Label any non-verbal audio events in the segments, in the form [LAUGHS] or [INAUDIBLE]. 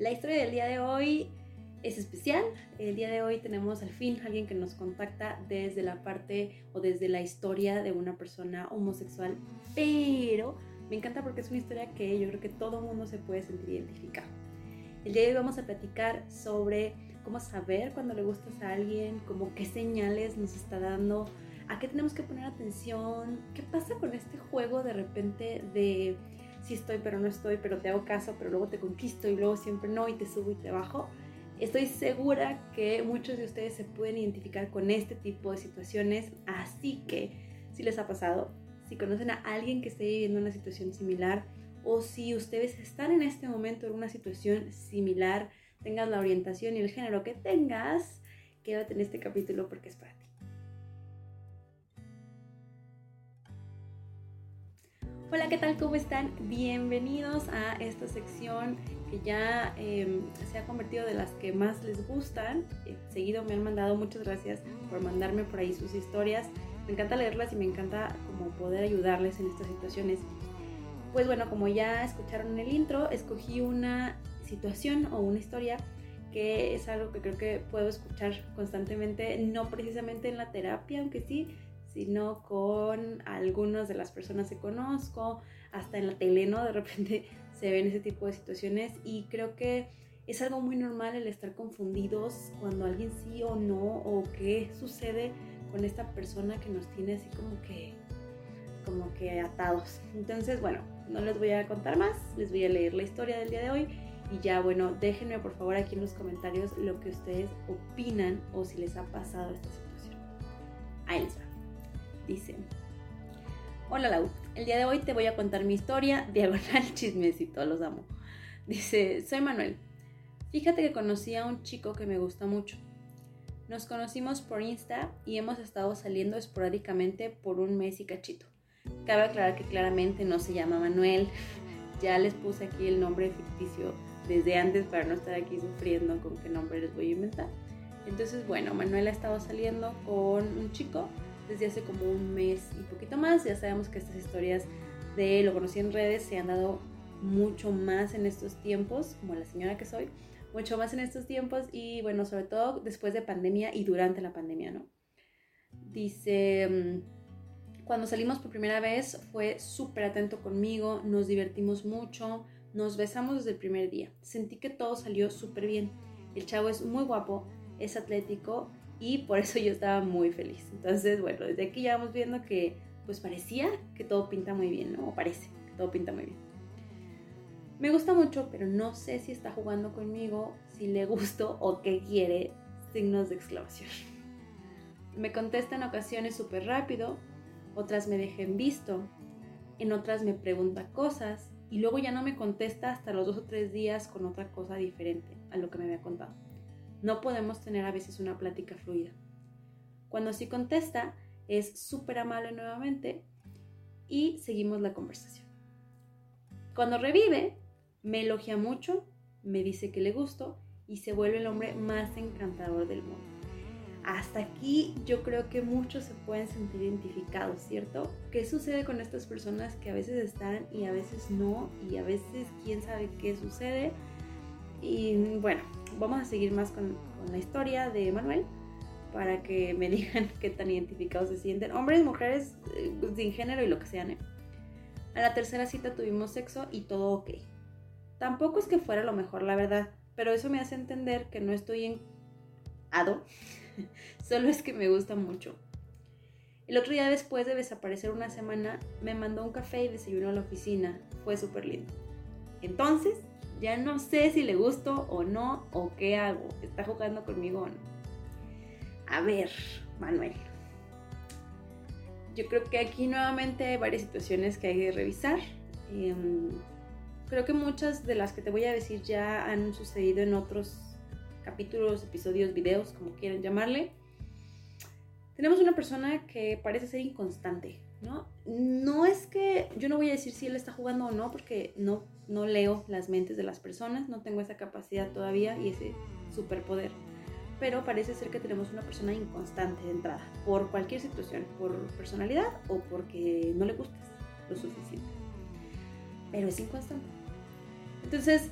La historia del día de hoy es especial. El día de hoy tenemos al fin alguien que nos contacta desde la parte o desde la historia de una persona homosexual, pero me encanta porque es una historia que yo creo que todo mundo se puede sentir identificado. El día de hoy vamos a platicar sobre cómo saber cuando le gustas a alguien, como qué señales nos está dando, a qué tenemos que poner atención, qué pasa con este juego de repente de sí estoy pero no estoy, pero te hago caso, pero luego te conquisto y luego siempre no y te subo y te bajo. Estoy segura que muchos de ustedes se pueden identificar con este tipo de situaciones, así que si les ha pasado, si conocen a alguien que esté viviendo una situación similar o si ustedes están en este momento en una situación similar, tengas la orientación y el género que tengas, quédate en este capítulo porque es para ti. Hola, ¿qué tal? ¿Cómo están? Bienvenidos a esta sección que ya em, se ha convertido de las que más les gustan. Eh, seguido me han mandado, muchas gracias por mandarme por ahí sus historias. Me encanta leerlas y me encanta como poder ayudarles en estas situaciones. Pues bueno, como ya escucharon en el intro, escogí una situación o una historia que es algo que creo que puedo escuchar constantemente, no precisamente en la terapia, aunque sí, sino con algunas de las personas que conozco, hasta en la tele, ¿no? De repente [LAUGHS] se ven ese tipo de situaciones y creo que es algo muy normal el estar confundidos cuando alguien sí o no, o qué sucede con esta persona que nos tiene así como que como que atados. Entonces, bueno, no les voy a contar más, les voy a leer la historia del día de hoy y ya, bueno, déjenme por favor aquí en los comentarios lo que ustedes opinan o si les ha pasado esta situación. Ahí les va. Dice, hola Lau, el día de hoy te voy a contar mi historia, [LAUGHS] diagonal chismecito, los amo. Dice, soy Manuel. Fíjate que conocí a un chico que me gusta mucho. Nos conocimos por Insta y hemos estado saliendo esporádicamente por un mes y cachito. Cabe aclarar que claramente no se llama Manuel. [LAUGHS] Ya les puse aquí el nombre ficticio desde antes para no estar aquí sufriendo con qué nombre les voy a inventar. Entonces, bueno, Manuel ha estado saliendo con un chico desde hace como un mes y poquito más. Ya sabemos que estas historias de lo conocí en redes se han dado mucho más en estos tiempos, como la señora que soy, mucho más en estos tiempos y bueno, sobre todo después de pandemia y durante la pandemia, ¿no? Dice, mm, cuando salimos por primera vez fue súper atento conmigo, nos divertimos mucho, nos besamos desde el primer día. Sentí que todo salió súper bien. El chavo es muy guapo, es atlético y por eso yo estaba muy feliz. Entonces, bueno, desde aquí ya vamos viendo que pues parecía que todo pinta muy bien, ¿no? O parece que todo pinta muy bien. Me gusta mucho, pero no sé si está jugando conmigo, si le gusto o qué quiere, signos de exclamación. Me contesta en ocasiones súper rápido, otras me dejen visto, en otras me pregunta cosas y luego ya no me contesta hasta los dos o tres días con otra cosa diferente a lo que me había contado. No podemos tener a veces una plática fluida. Cuando sí contesta, es súper amable nuevamente y seguimos la conversación. Cuando revive, me elogia mucho, me dice que le gusto y se vuelve el hombre más encantador del mundo. Hasta aquí yo creo que muchos se pueden sentir identificados, ¿cierto? ¿Qué sucede con estas personas que a veces están y a veces no? Y a veces quién sabe qué sucede. Y bueno, vamos a seguir más con, la historia de Manuel para que me [LAUGHS] digan qué tan identificados se sienten. Hombres, mujeres, eh, sin género y lo que sean. ¿eh? A la tercera cita tuvimos sexo y todo ok. Tampoco es que fuera lo mejor, la verdad, pero eso me hace entender que no estoy en ado, [LAUGHS] solo es que me gusta mucho. El otro día después de desaparecer una semana, me mandó un café y desayuno a la oficina. Fue súper lindo. Entonces, ya no sé si le gusto o no, o qué hago. ¿Está jugando conmigo o no? A ver, Manuel. Yo creo que aquí nuevamente hay varias situaciones que hay que revisar. Em, creo que muchas de las que te voy a decir ya han sucedido en otros capítulos, episodios, videos, como quieran llamarle. Tenemos una persona que parece ser inconstante, ¿no? No es que yo no voy a decir si él está jugando o no, porque no, no leo las mentes de las personas, no tengo esa capacidad todavía y ese superpoder. Pero parece ser que tenemos una persona inconstante de entrada, por cualquier situación, por personalidad o porque no le gustas lo suficiente. Pero es inconstante. Entonces,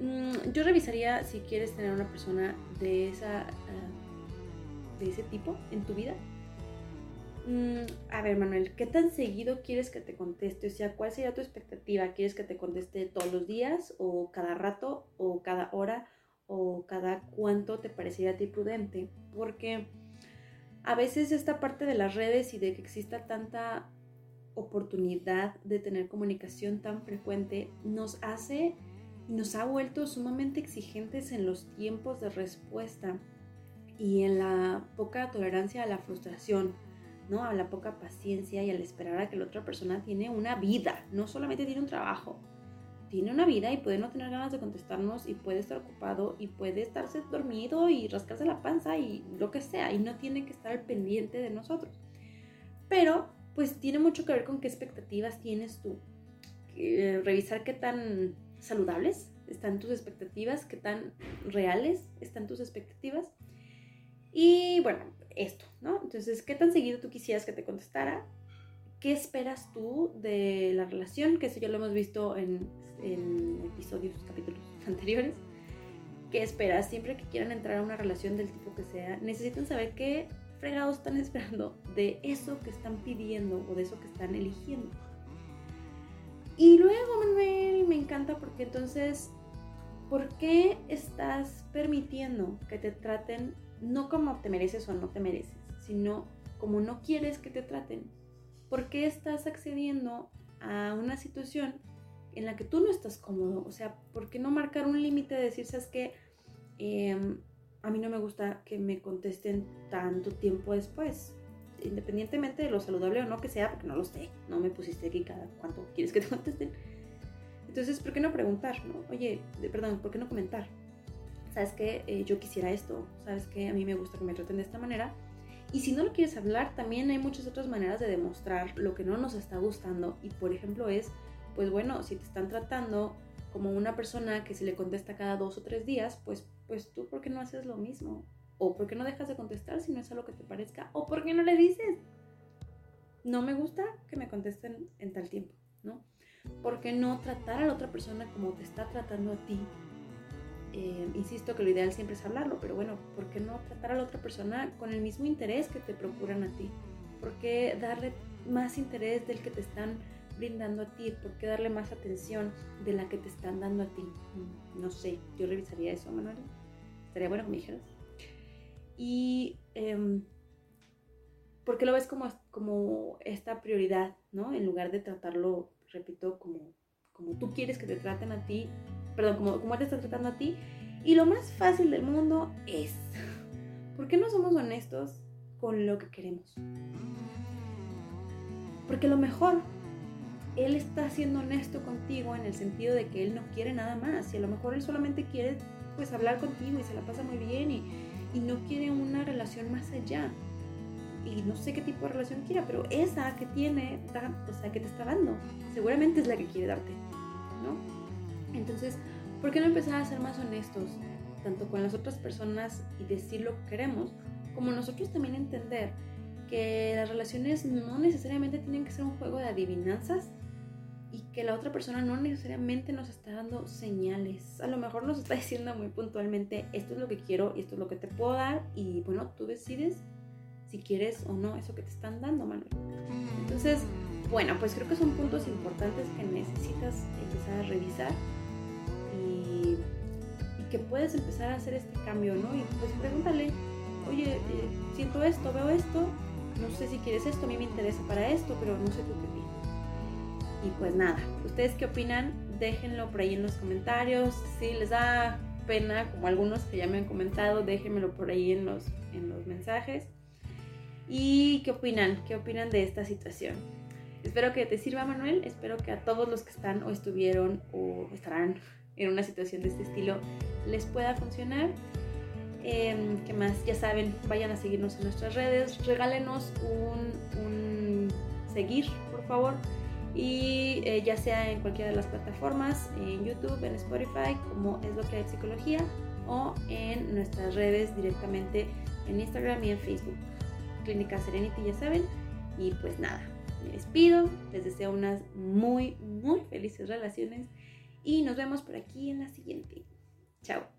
mm, yo revisaría si quieres tener una persona de, esa, ah, de ese tipo en tu vida. Mm, a ver, Manuel, ¿qué tan seguido quieres que te conteste? O sea, ¿cuál sería tu expectativa? ¿Quieres que te conteste todos los días o cada rato o cada hora o cada cuánto te parecería a ti prudente? Porque a veces esta parte de las redes y de que exista tanta oportunidad de tener comunicación tan frecuente nos hace y nos ha vuelto sumamente exigentes en los tiempos de respuesta y en la poca tolerancia a la frustración, ¿no? A la poca paciencia y al esperar a que la otra persona tiene una vida, no solamente tiene un trabajo, tiene una vida y puede no tener ganas de contestarnos y puede estar ocupado y puede estarse dormido y rascarse la panza y lo que sea y no tiene que estar pendiente de nosotros. Pero pues tiene mucho que ver con qué expectativas tienes tú. revisar qué tan saludables están tus expectativas, qué tan reales están tus expectativas. Y bueno, esto, ¿no? Entonces, ¿qué tan seguido tú quisieras que te contestara? ¿Qué esperas tú de la relación? Que eso ya lo hemos visto en, en episodios, capítulos [LAUGHS] anteriores. ¿Qué esperas? Siempre que quieran entrar a una relación del tipo que sea, necesitan saber qué fregados están [LAUGHS] esperando de eso que están pidiendo o de eso que están eligiendo. Y luego, Manuel, me encanta porque entonces, ¿por qué estás permitiendo que te traten no como te mereces o no te mereces, sino como no quieres que te traten? ¿Por qué estás accediendo a una situación en la que tú no estás cómodo? O sea, ¿por qué no marcar un límite de decir, sabes que em, a mí no me gusta que me contesten tanto tiempo después? Independientemente de lo saludable o no que sea, porque no lo sé, no me pusiste aquí cada cuánto quieres que te contesten. Entonces, ¿por qué no preguntar? No? Oye, perdón, ¿por qué no comentar? ¿Sabes que eh, yo quisiera esto? ¿Sabes que a mí me gusta que me traten de esta manera? Y si no lo quieres hablar, también hay muchas otras maneras de demostrar lo que no nos está gustando. Y por ejemplo es, pues bueno, si te están tratando como una persona que se le contesta cada dos o tres días, pues, pues tú, ¿por qué no haces lo mismo? O ¿por qué no dejas de contestar si no es algo que te parezca? O ¿por qué no le dices? No me gusta que me contesten en tal tiempo, ¿no? ¿Por qué no tratar a la otra persona como te está tratando a ti eh, insisto que lo ideal siempre es hablarlo, pero bueno, ¿por qué no tratar a la otra persona con el mismo interés que te procuran a ti? ¿Por qué darle más interés del que te están brindando a ti? ¿Por qué darle más atención de la que te están dando a ti? Mm, no sé, yo revisaría eso, Manuel. Estaría bueno que me dijeras. Y eh, ¿por qué lo ves como, como esta prioridad, ¿no? En lugar de tratarlo, repito, como, como tú quieres que te traten a ti, perdón, como, como te está tratando a ti. Y lo más fácil del mundo es, ¿por qué no somos honestos con lo que queremos? Porque a lo mejor él está siendo honesto contigo en el sentido de que él no quiere nada más y a lo mejor él solamente quiere pues hablar contigo y se la pasa muy bien y, y no quiere una relación más allá y no sé qué tipo de relación quiera pero esa que tiene o sea que te está dando seguramente es la que quiere darte ¿no? Entonces, ¿por qué no empezar a ser más honestos, tanto con las otras personas y decir lo que queremos, como nosotros también entender que las relaciones no necesariamente tienen que ser un juego de adivinanzas y que la otra persona no necesariamente nos está dando señales. A lo mejor nos está [LAUGHS] diciendo muy puntualmente, esto es lo que quiero y esto es lo que te puedo dar y bueno, tú decides si quieres o no eso que te están dando, Manuel. Entonces, bueno, pues creo que son puntos importantes que necesitas empezar a revisar que puedes empezar a hacer este cambio, ¿no? Y pues pregúntale, oye, eh, siento esto, veo esto, no sé si quieres esto, a mí me interesa para esto, pero no sé tú qué opinas. Y pues nada, ¿ustedes qué opinan? Déjenlo por ahí en los comentarios. Si les da pena, como algunos que ya me han comentado, déjenmelo por ahí en los, en los mensajes. ¿Y qué opinan? ¿Qué opinan de esta situación? Espero que te sirva, Manuel. Espero que a todos los que están o estuvieron o estarán en una situación de este estilo les pueda funcionar. Eh, ¿Qué más? Ya saben, vayan a seguirnos en nuestras redes, regálenos un, seguir, por favor. Y eh, ya sea en cualquiera de las plataformas, en YouTube, en Spotify, como es lo que hay psicología, o en nuestras redes directamente en Instagram y en Facebook. Clínica Serenity, ya saben. Y pues nada, me despido, les deseo unas muy, muy felices relaciones y nos vemos por aquí en la siguiente. Chao.